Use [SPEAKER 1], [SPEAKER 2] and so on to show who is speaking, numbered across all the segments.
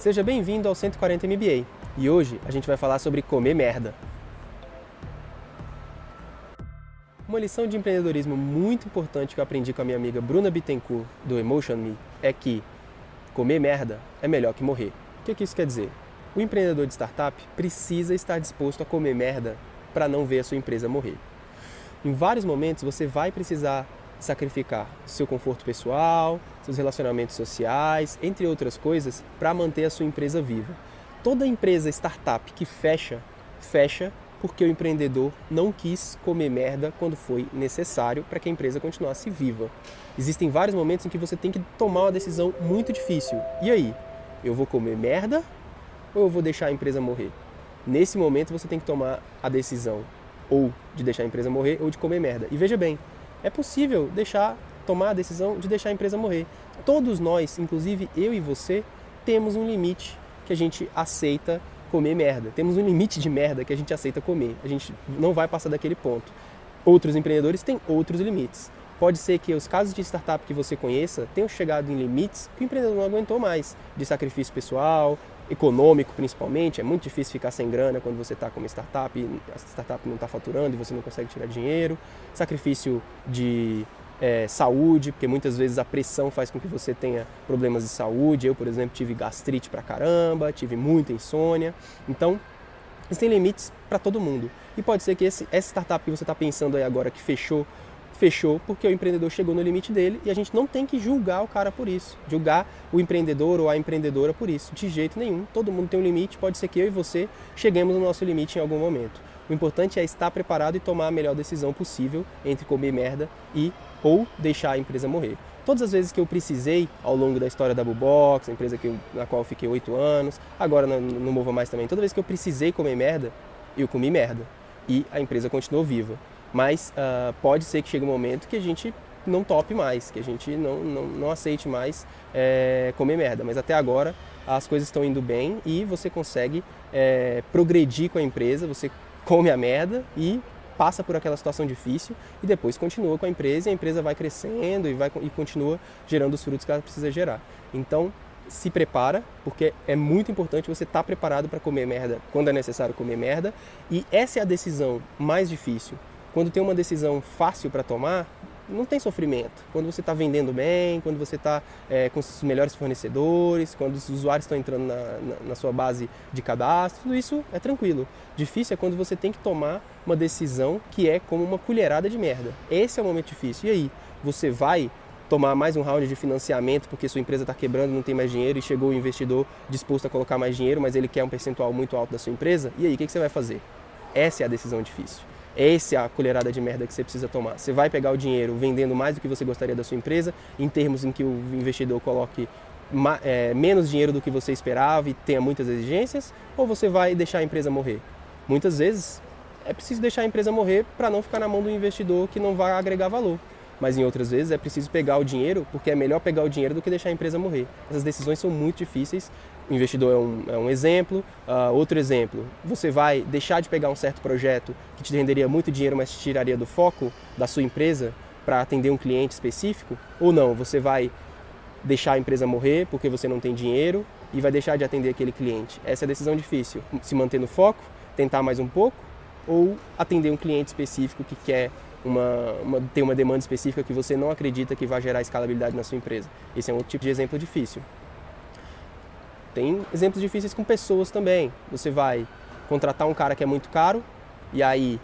[SPEAKER 1] Seja bem-vindo ao 140 MBA e hoje a gente vai falar sobre comer merda. Uma lição de empreendedorismo muito importante que eu aprendi com a minha amiga Bruna Bittencourt do Emotion Me é que comer merda é melhor que morrer. O que, que isso quer dizer? O empreendedor de startup precisa estar disposto a comer merda para não ver a sua empresa morrer. Em vários momentos você vai precisar sacrificar seu conforto pessoal, seus relacionamentos sociais, entre outras coisas, para manter a sua empresa viva. Toda empresa startup que fecha, fecha porque o empreendedor não quis comer merda quando foi necessário para que a empresa continuasse viva. Existem vários momentos em que você tem que tomar uma decisão muito difícil. E aí? Eu vou comer merda ou eu vou deixar a empresa morrer? Nesse momento você tem que tomar a decisão ou de deixar a empresa morrer ou de comer merda. E veja bem, é possível deixar tomar a decisão de deixar a empresa morrer. Todos nós, inclusive eu e você, temos um limite que a gente aceita comer merda. Temos um limite de merda que a gente aceita comer. A gente não vai passar daquele ponto. Outros empreendedores têm outros limites. Pode ser que os casos de startup que você conheça tenham chegado em limites que o empreendedor não aguentou mais, de sacrifício pessoal, econômico principalmente. É muito difícil ficar sem grana quando você está com uma startup e a startup não está faturando e você não consegue tirar dinheiro. Sacrifício de é, saúde, porque muitas vezes a pressão faz com que você tenha problemas de saúde. Eu, por exemplo, tive gastrite pra caramba, tive muita insônia. Então, existem limites para todo mundo. E pode ser que esse, essa startup que você está pensando aí agora que fechou fechou porque o empreendedor chegou no limite dele e a gente não tem que julgar o cara por isso, julgar o empreendedor ou a empreendedora por isso, de jeito nenhum. Todo mundo tem um limite, pode ser que eu e você cheguemos no nosso limite em algum momento. O importante é estar preparado e tomar a melhor decisão possível entre comer merda e ou deixar a empresa morrer. Todas as vezes que eu precisei ao longo da história da Bubox, a empresa que na qual eu fiquei oito anos, agora não, não Mova Mais também, toda vez que eu precisei comer merda, eu comi merda e a empresa continuou viva. Mas uh, pode ser que chegue um momento que a gente não tope mais, que a gente não, não, não aceite mais é, comer merda. Mas até agora as coisas estão indo bem e você consegue é, progredir com a empresa, você come a merda e passa por aquela situação difícil e depois continua com a empresa e a empresa vai crescendo e, vai, e continua gerando os frutos que ela precisa gerar. Então, se prepara, porque é muito importante você estar tá preparado para comer merda quando é necessário comer merda. E essa é a decisão mais difícil. Quando tem uma decisão fácil para tomar, não tem sofrimento. Quando você está vendendo bem, quando você está é, com os melhores fornecedores, quando os usuários estão entrando na, na, na, sua base de cadastro, tudo isso é tranquilo. Difícil é quando você tem que tomar uma decisão que é como uma colherada de merda. Esse é o momento difícil. E aí, você vai tomar mais um round de financiamento porque sua empresa está quebrando, não tem mais dinheiro e chegou o investidor disposto a colocar mais dinheiro, mas ele quer um percentual muito alto da sua empresa? E aí, o que, que você vai fazer? Essa é a decisão difícil. Essa é a colherada de merda que você precisa tomar. Você vai pegar o dinheiro vendendo mais do que você gostaria da sua empresa, em termos em que o investidor coloque é, menos dinheiro do que você esperava e tenha muitas exigências, ou você vai deixar a empresa morrer? Muitas vezes é preciso deixar a empresa morrer para não ficar na mão do investidor que não vai agregar valor. Mas em outras vezes é preciso pegar o dinheiro, porque é melhor pegar o dinheiro do que deixar a empresa morrer. Essas decisões são muito difíceis. O investidor é um, é um exemplo. Uh, outro exemplo, você vai deixar de pegar um certo projeto que te renderia muito dinheiro, mas te tiraria do foco da sua empresa para atender um cliente específico? Ou não, você vai deixar a empresa morrer porque você não tem dinheiro e vai deixar de atender aquele cliente? Essa é a decisão difícil. Se manter no foco, tentar mais um pouco ou atender um cliente específico que quer uma, uma, tem uma demanda específica que você não acredita que vai gerar escalabilidade na sua empresa. Esse é um outro tipo de exemplo difícil. Tem exemplos difíceis com pessoas também. Você vai contratar um cara que é muito caro e aí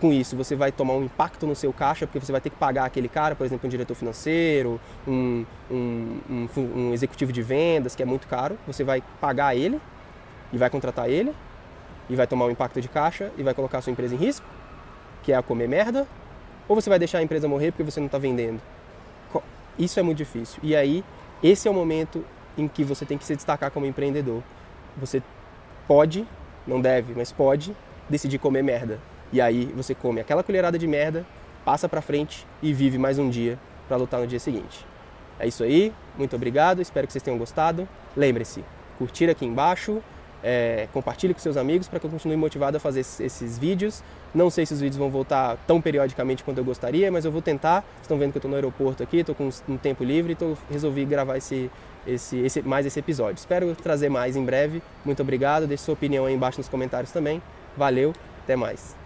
[SPEAKER 1] com isso você vai tomar um impacto no seu caixa porque você vai ter que pagar aquele cara, por exemplo, um diretor financeiro, um, um, um, um executivo de vendas que é muito caro. Você vai pagar ele e vai contratar ele e vai tomar um impacto de caixa e vai colocar a sua empresa em risco que é a comer merda, ou você vai deixar a empresa morrer porque você não está vendendo. Isso é muito difícil. E aí, esse é o momento em que você tem que se destacar como empreendedor. Você pode, não deve, mas pode decidir comer merda. E aí você come aquela colherada de merda, passa para frente e vive mais um dia para lutar no dia seguinte. É isso aí, muito obrigado, espero que vocês tenham gostado. Lembre-se, curtir aqui embaixo, é, compartilhe com seus amigos para que eu continue motivado a fazer esses vídeos. Não sei se os vídeos vão voltar tão periodicamente quanto eu gostaria, mas eu vou tentar. Estão vendo que eu estou no aeroporto aqui, estou com um tempo livre, então resolvi gravar esse, esse, esse, mais esse episódio. Espero trazer mais em breve. Muito obrigado. Deixe sua opinião aí embaixo nos comentários também. Valeu, até mais.